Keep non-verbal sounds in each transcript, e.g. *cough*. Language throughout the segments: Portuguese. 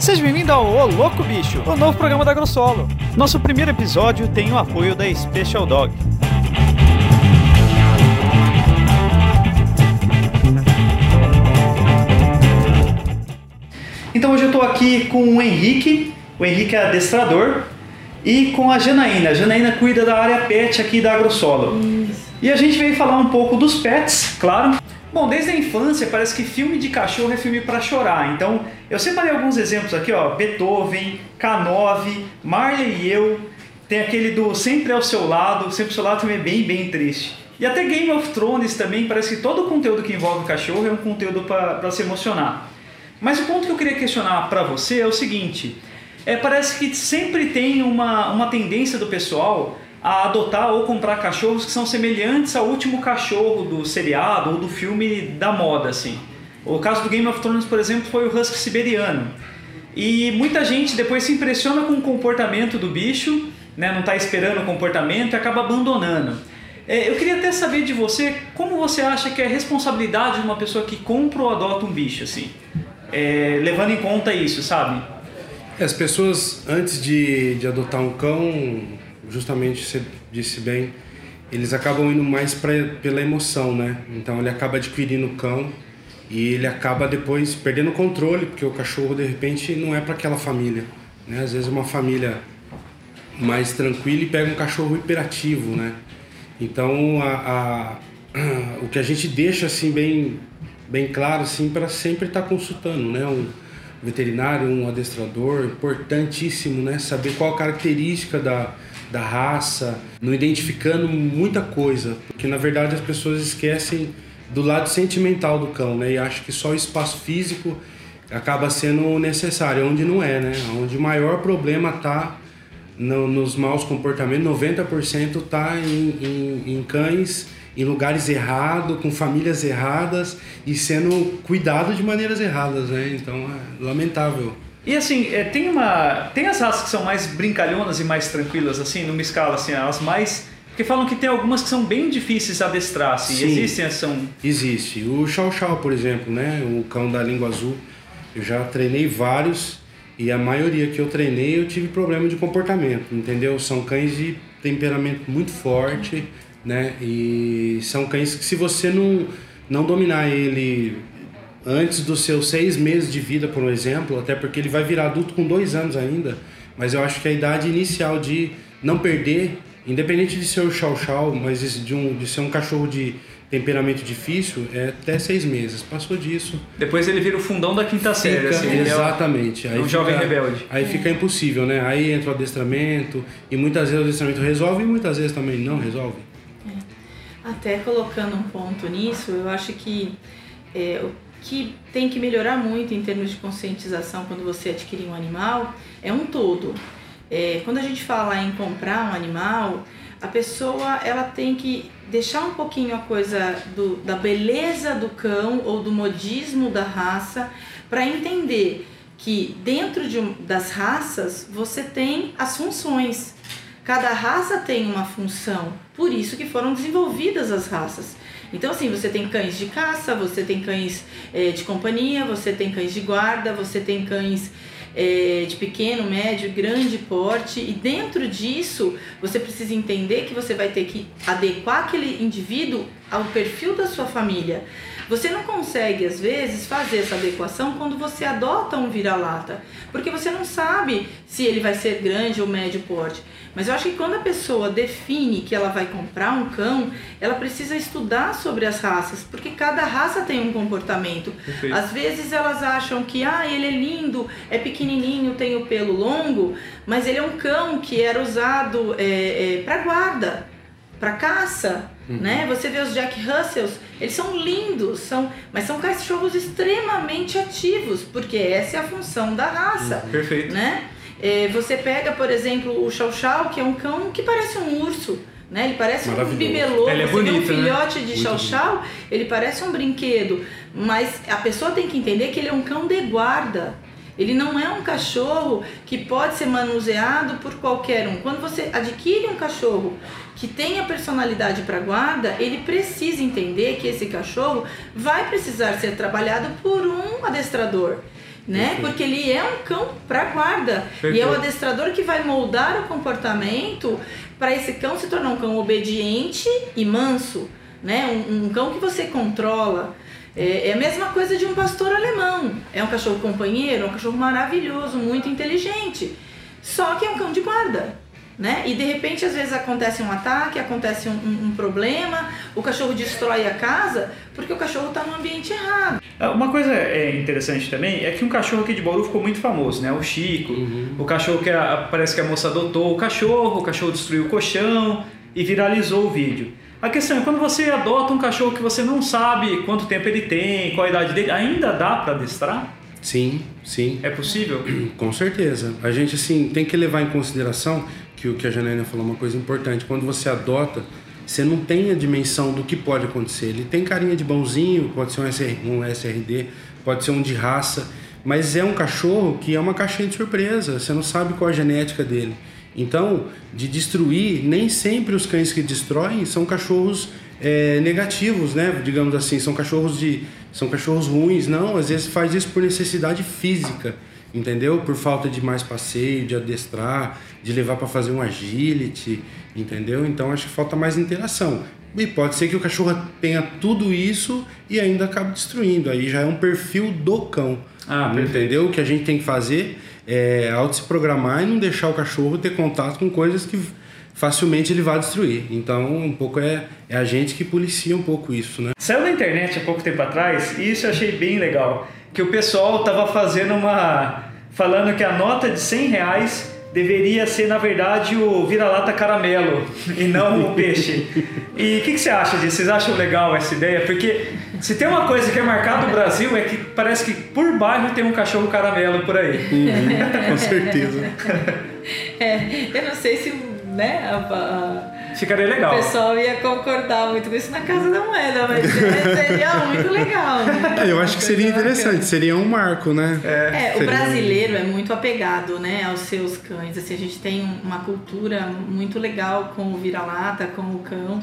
Seja bem-vindo ao Ô Louco Bicho, o novo programa da Grossolo. Nosso primeiro episódio tem o apoio da Special Dog. Então hoje eu estou aqui com o Henrique, o Henrique é adestrador, e com a Janaína. A Janaína cuida da área pet aqui da Agrosolo. E a gente veio falar um pouco dos pets, claro. Bom, desde a infância parece que filme de cachorro é filme para chorar. Então, eu separei alguns exemplos aqui, ó, Beethoven, K9, Marley e eu. Tem aquele do Sempre ao seu lado, Sempre ao seu lado também é bem, bem triste. E até Game of Thrones também, parece que todo o conteúdo que envolve cachorro é um conteúdo para se emocionar. Mas o ponto que eu queria questionar para você é o seguinte: é, parece que sempre tem uma, uma tendência do pessoal a adotar ou comprar cachorros que são semelhantes ao último cachorro do seriado ou do filme da moda, assim. O caso do Game of Thrones, por exemplo, foi o Husky Siberiano. E muita gente depois se impressiona com o comportamento do bicho, né, não está esperando o comportamento e acaba abandonando. É, eu queria até saber de você como você acha que é a responsabilidade de uma pessoa que compra ou adota um bicho, assim, é, levando em conta isso, sabe? As pessoas, antes de, de adotar um cão, justamente você disse bem, eles acabam indo mais pra, pela emoção, né? Então ele acaba adquirindo o cão e ele acaba depois perdendo o controle, porque o cachorro de repente não é para aquela família. Né? Às vezes uma família mais tranquila e pega um cachorro hiperativo, né? Então a, a, *clears throat* o que a gente deixa assim bem, bem claro assim para sempre estar tá consultando, né? Um, veterinário, um adestrador, importantíssimo, né? Saber qual a característica da, da raça, não identificando muita coisa, porque na verdade as pessoas esquecem do lado sentimental do cão, né? E acham que só o espaço físico acaba sendo necessário, onde não é, né? Onde o maior problema está no, nos maus comportamentos, 90% está em, em, em cães em lugares errados, com famílias erradas e sendo cuidado de maneiras erradas, né? Então é lamentável. E assim, é, tem uma. Tem as raças que são mais brincalhonas e mais tranquilas, assim, numa escala, assim, as mais. Porque falam que tem algumas que são bem difíceis de adestrar, assim. Sim, Existem, são. Existe. O Chow Chow, por exemplo, né? O cão da língua azul. Eu já treinei vários e a maioria que eu treinei eu tive problema de comportamento, entendeu? São cães de temperamento muito forte né? E são cães que se você não, não dominar ele antes dos seus seis meses de vida, por exemplo, até porque ele vai virar adulto com dois anos ainda, mas eu acho que a idade inicial de não perder, independente de ser o chau-chau, mas de, um, de ser um cachorro de temperamento difícil, é até seis meses. Passou disso. Depois ele vira o fundão da quinta fica, série, assim. Exatamente. É um, aí um jovem rebelde. Aí fica impossível, né? Aí entra o adestramento, e muitas vezes o adestramento resolve e muitas vezes também não resolve. Até colocando um ponto nisso, eu acho que é, o que tem que melhorar muito em termos de conscientização quando você adquirir um animal é um todo. É, quando a gente fala em comprar um animal, a pessoa ela tem que deixar um pouquinho a coisa do, da beleza do cão ou do modismo da raça para entender que dentro de, das raças você tem as funções. Cada raça tem uma função, por isso que foram desenvolvidas as raças. Então, assim, você tem cães de caça, você tem cães é, de companhia, você tem cães de guarda, você tem cães é, de pequeno, médio, grande porte, e dentro disso você precisa entender que você vai ter que adequar aquele indivíduo ao perfil da sua família. Você não consegue, às vezes, fazer essa adequação quando você adota um vira-lata, porque você não sabe se ele vai ser grande ou médio porte. Mas eu acho que quando a pessoa define que ela vai comprar um cão, ela precisa estudar sobre as raças, porque cada raça tem um comportamento. Perfeito. Às vezes elas acham que ah, ele é lindo, é pequenininho, tem o pelo longo, mas ele é um cão que era usado é, é, para guarda, para caça. Uhum. Né? Você vê os Jack Russells, eles são lindos, são, mas são cachorros extremamente ativos, porque essa é a função da raça. Uhum. Perfeito. Né? É, você pega, por exemplo, o Chow Chow, que é um cão que parece um urso. Né? Ele parece um bibelô, ele é bonito, um né? filhote né? de Chow Chow, ele parece um brinquedo. Mas a pessoa tem que entender que ele é um cão de guarda. Ele não é um cachorro que pode ser manuseado por qualquer um. Quando você adquire um cachorro que tenha personalidade para guarda, ele precisa entender que esse cachorro vai precisar ser trabalhado por um adestrador. Né? Porque ele é um cão para guarda. Perfeito. E é o adestrador que vai moldar o comportamento para esse cão se tornar um cão obediente e manso. Né? Um, um cão que você controla. É, é, a mesma coisa de um pastor alemão. É um cachorro companheiro, é um cachorro maravilhoso, muito inteligente. Só que é um cão de guarda. Né? E de repente, às vezes acontece um ataque, acontece um, um, um problema, o cachorro destrói a casa porque o cachorro está no ambiente errado. Ah, uma coisa é, interessante também é que um cachorro aqui de Bauru ficou muito famoso, né? O Chico, uhum. o cachorro que a, parece que a moça adotou o cachorro, o cachorro destruiu o colchão e viralizou o vídeo. A questão é quando você adota um cachorro que você não sabe quanto tempo ele tem, qual a idade dele, ainda dá para adestrar? Sim, sim. É possível? *clears throat* Com certeza. A gente assim tem que levar em consideração que o que a Janaina falou é uma coisa importante. Quando você adota, você não tem a dimensão do que pode acontecer. Ele tem carinha de bonzinho, pode ser um, SR, um SRD, pode ser um de raça, mas é um cachorro que é uma caixinha de surpresa. Você não sabe qual a genética dele. Então, de destruir, nem sempre os cães que destroem são cachorros é, negativos, né? Digamos assim, são cachorros de são cachorros ruins, não. Às vezes faz isso por necessidade física, entendeu? Por falta de mais passeio, de adestrar, de levar para fazer um agility, entendeu? Então acho que falta mais interação. E pode ser que o cachorro tenha tudo isso e ainda acabe destruindo. Aí já é um perfil do cão. Ah, entendeu? O que a gente tem que fazer é auto se programar e não deixar o cachorro ter contato com coisas que facilmente ele vai destruir. Então, um pouco é, é a gente que policia um pouco isso, né? Saiu na internet há pouco tempo atrás e isso eu achei bem legal, que o pessoal tava fazendo uma... falando que a nota de 100 reais deveria ser, na verdade, o vira-lata caramelo *laughs* e não o peixe. E o que, que, você acha disso? Vocês acham legal essa ideia? Porque se tem uma coisa que é marcada no Brasil é que parece que por bairro tem um cachorro caramelo por aí. Uhum, *laughs* com certeza. *laughs* É, eu não sei se né, a, a Ficaria legal. O pessoal ia concordar muito com isso na Casa da Moeda, mas *laughs* seria muito legal. Né? É, eu acho que seria interessante, seria um marco, né? É, é o brasileiro é muito apegado né, aos seus cães. Assim, a gente tem uma cultura muito legal com o vira-lata, com o cão.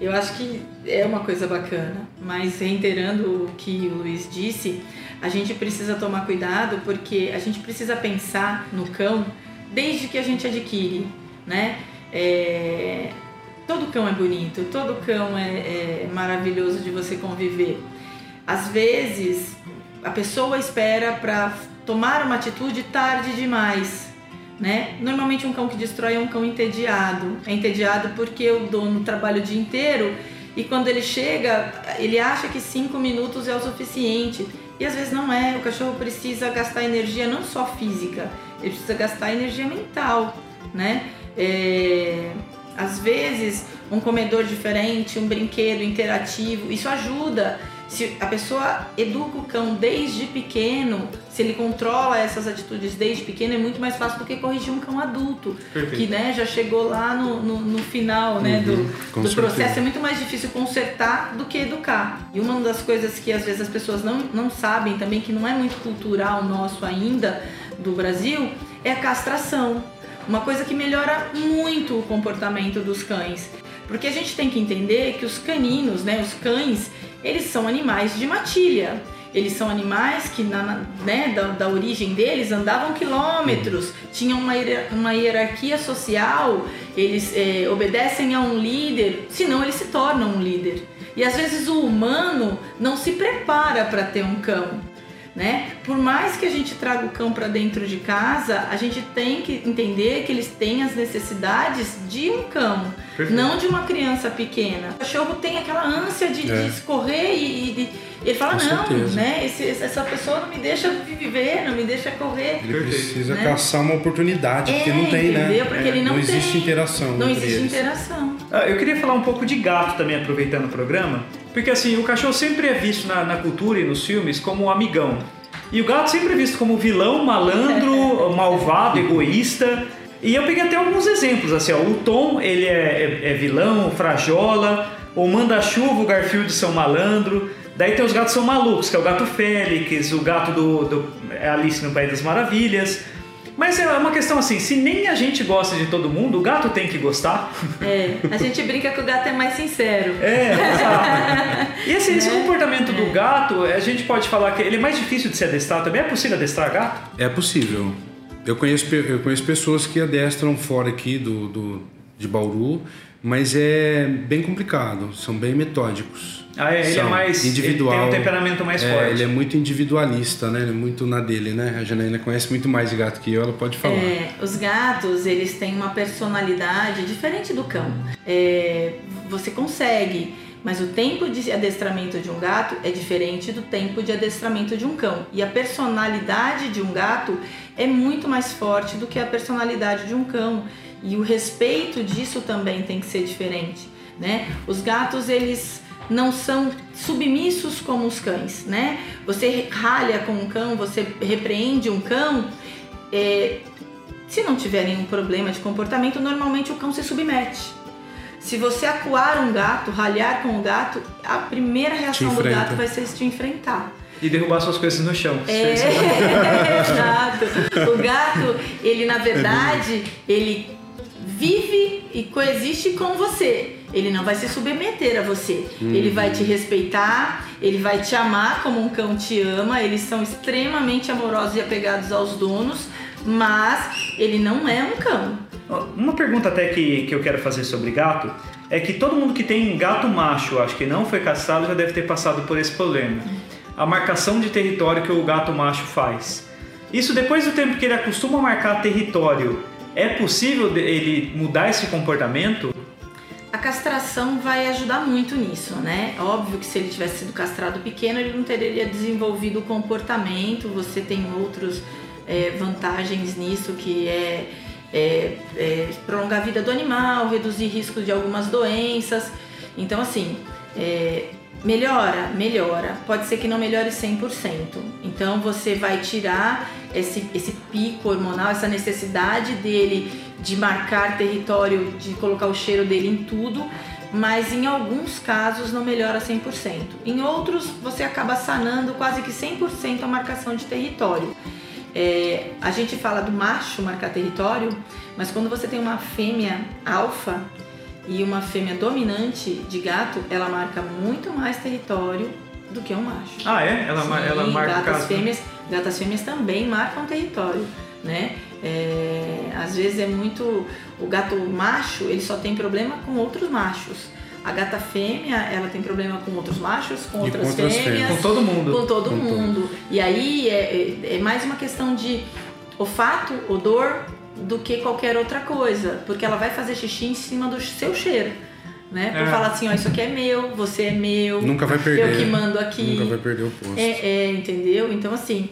Eu acho que é uma coisa bacana, mas reiterando o que o Luiz disse, a gente precisa tomar cuidado porque a gente precisa pensar no cão desde que a gente adquire, né? É, Todo cão é bonito, todo cão é, é maravilhoso de você conviver. Às vezes, a pessoa espera para tomar uma atitude tarde demais. Né? Normalmente um cão que destrói é um cão entediado. É entediado porque o dono trabalha o dia inteiro e quando ele chega, ele acha que cinco minutos é o suficiente. E às vezes não é. O cachorro precisa gastar energia não só física, ele precisa gastar energia mental, né? É... Às vezes, um comedor diferente, um brinquedo interativo, isso ajuda. Se a pessoa educa o cão desde pequeno, se ele controla essas atitudes desde pequeno, é muito mais fácil do que corrigir um cão adulto, Perfeito. que né, já chegou lá no, no, no final né, uhum, do, do processo. É muito mais difícil consertar do que educar. E uma das coisas que às vezes as pessoas não, não sabem também, que não é muito cultural nosso ainda do Brasil, é a castração. Uma coisa que melhora muito o comportamento dos cães. Porque a gente tem que entender que os caninos, né, os cães, eles são animais de matilha. Eles são animais que, na, né, da, da origem deles, andavam quilômetros, tinham uma, uma hierarquia social, eles é, obedecem a um líder, senão eles se tornam um líder. E às vezes o humano não se prepara para ter um cão né? Por mais que a gente traga o cão para dentro de casa, a gente tem que entender que eles têm as necessidades de um cão, Perfeito. não de uma criança pequena. O cachorro tem aquela ânsia de, é. de escorrer e, e de, ele fala Com não, certeza. né? Esse, essa pessoa não me deixa viver, não me deixa correr. Ele precisa né? caçar uma oportunidade, é, porque não tem, né? entendeu? né? Porque é. ele não, não existe tem. interação. Não existe eles. interação. Ah, eu queria falar um pouco de gato também, aproveitando o programa. Porque assim, o cachorro sempre é visto na, na cultura e nos filmes como um amigão. E o gato sempre é visto como vilão, malandro, *laughs* malvado, egoísta. E eu peguei até alguns exemplos, assim, ó, o Tom, ele é, é, é vilão, frajola, o Manda-Chuva, o Garfield são malandro, Daí tem os gatos que são malucos, que é o gato Félix, o gato do, do Alice no País das Maravilhas. Mas é uma questão assim, se nem a gente gosta de todo mundo, o gato tem que gostar. É, a gente brinca que o gato é mais sincero. É, exato. E assim, esse comportamento do gato, a gente pode falar que ele é mais difícil de se adestrar também. É possível adestrar gato? É possível. Eu conheço, eu conheço pessoas que adestram fora aqui do, do, de Bauru, mas é bem complicado, são bem metódicos. Ah, é, ele é São. mais. individual. Ele tem um temperamento mais É, forte. Ele é muito individualista, né? Ele é muito na dele, né? A Janaína conhece muito mais de gato que eu, ela pode falar. É, os gatos, eles têm uma personalidade diferente do cão. É, você consegue, mas o tempo de adestramento de um gato é diferente do tempo de adestramento de um cão. E a personalidade de um gato é muito mais forte do que a personalidade de um cão. E o respeito disso também tem que ser diferente, né? Os gatos, eles não são submissos como os cães, né? Você ralha com um cão, você repreende um cão, é, se não tiver nenhum problema de comportamento, normalmente o cão se submete. Se você acuar um gato, ralhar com o gato, a primeira reação do gato vai ser te enfrentar. E derrubar suas coisas no chão. É, *laughs* exato. O gato, ele na verdade, ele vive e coexiste com você. Ele não vai se submeter a você. Ele vai te respeitar, ele vai te amar como um cão te ama. Eles são extremamente amorosos e apegados aos donos, mas ele não é um cão. Uma pergunta até que, que eu quero fazer sobre gato é que todo mundo que tem gato macho, acho que não foi castrado, já deve ter passado por esse problema. A marcação de território que o gato macho faz. Isso depois do tempo que ele acostuma a marcar território, é possível ele mudar esse comportamento? A castração vai ajudar muito nisso, né? Óbvio que se ele tivesse sido castrado pequeno, ele não teria desenvolvido o comportamento. Você tem outras vantagens nisso, que é, é- é prolongar a vida do animal, reduzir risco de algumas doenças. Então, assim, é, melhora, melhora. Pode ser que não melhore 100%. Então, você vai tirar esse, esse pico hormonal, essa necessidade dele de marcar território, de colocar o cheiro dele em tudo, mas em alguns casos não melhora 100%. Em outros, você acaba sanando quase que 100% a marcação de território. É, a gente fala do macho marcar território, mas quando você tem uma fêmea alfa e uma fêmea dominante de gato, ela marca muito mais território do que um macho. Ah, é? Ela, Sim, ela marca gatas caso. fêmeas, gatas fêmeas também marcam território, né? É, às vezes é muito o gato macho, ele só tem problema com outros machos. A gata fêmea, ela tem problema com outros machos, com E outras com outras fêmeas, fêmeas. Com todo mundo. com todo Com mundo. E aí é, é- é mais uma questão de olfato, odor, do que qualquer outra coisa. Porque ela vai fazer xixi em cima do seu cheiro. Né? Por É. falar assim, ó, isso aqui é meu, você é meu, Nunca vai perder. eu que mando aqui. Nunca vai perder o posto. É, é, entendeu? Então, assim,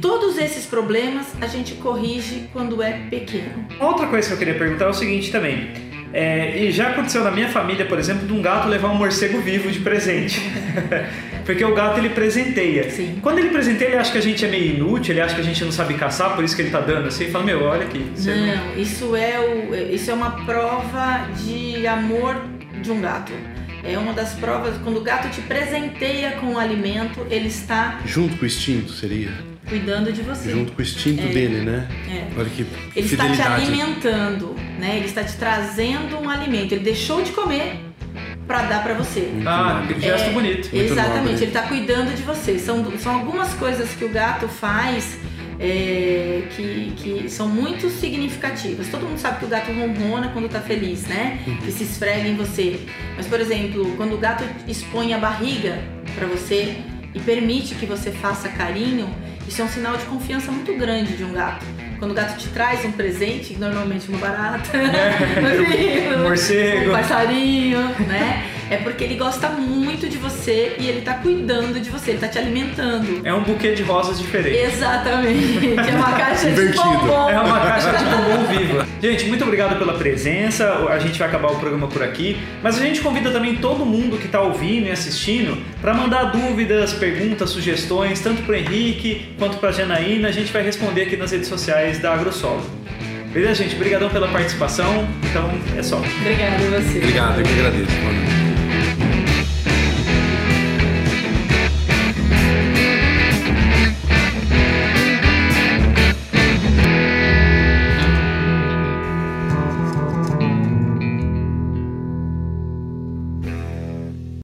todos esses problemas a gente corrige quando é pequeno. Outra coisa que eu queria perguntar é o seguinte também. É, e já aconteceu na minha família, por exemplo, de um gato levar um morcego vivo de presente. *laughs* Porque o gato ele presenteia. Sim. Quando ele presenteia, ele acha que a gente é meio inútil, ele acha que a gente não sabe caçar, por isso que ele tá dando assim. E fala: Meu, olha aqui. você não- Não, isso é, o, isso é uma prova de amor de um gato. É uma das provas, quando o gato te presenteia com o alimento, ele está Junto com o instinto, seria? Cuidando de você. Junto com o instinto É. dele, né? É. Olha que Ele está te fidelidade. alimentando, né? Ele está te trazendo um alimento. Ele deixou de comer para dar para você. Muito Ah, nobre. gesto É, bonito. Muito Exatamente, nobre. ele está cuidando de você. São, são algumas coisas que o gato faz é, que, que são muito significativas. Todo mundo sabe que o gato ronrona quando está feliz, né? Que se esfrega em você. Mas, por exemplo, quando o gato expõe a barriga para você e permite que você faça carinho, isso é um sinal de confiança muito grande de um gato. Quando o gato te traz um presente, normalmente uma barata, *laughs* Um morcego. um passarinho, né? É porque ele gosta muito de você e ele tá cuidando de você, ele tá te alimentando. É um buquê de rosas diferente. Exatamente. É uma caixa de bombom. É uma caixa de bombom viva. Gente, muito obrigado pela presença. A gente vai acabar o programa por aqui. Mas a gente convida também todo mundo que está ouvindo e assistindo para mandar dúvidas, perguntas, sugestões, tanto para Henrique quanto para Janaína. A gente vai responder aqui nas redes sociais da AgroSolo. Beleza, gente? Obrigadão pela participação. Então, é só. Obrigada a você. Obrigado, eu que agradeço, mano.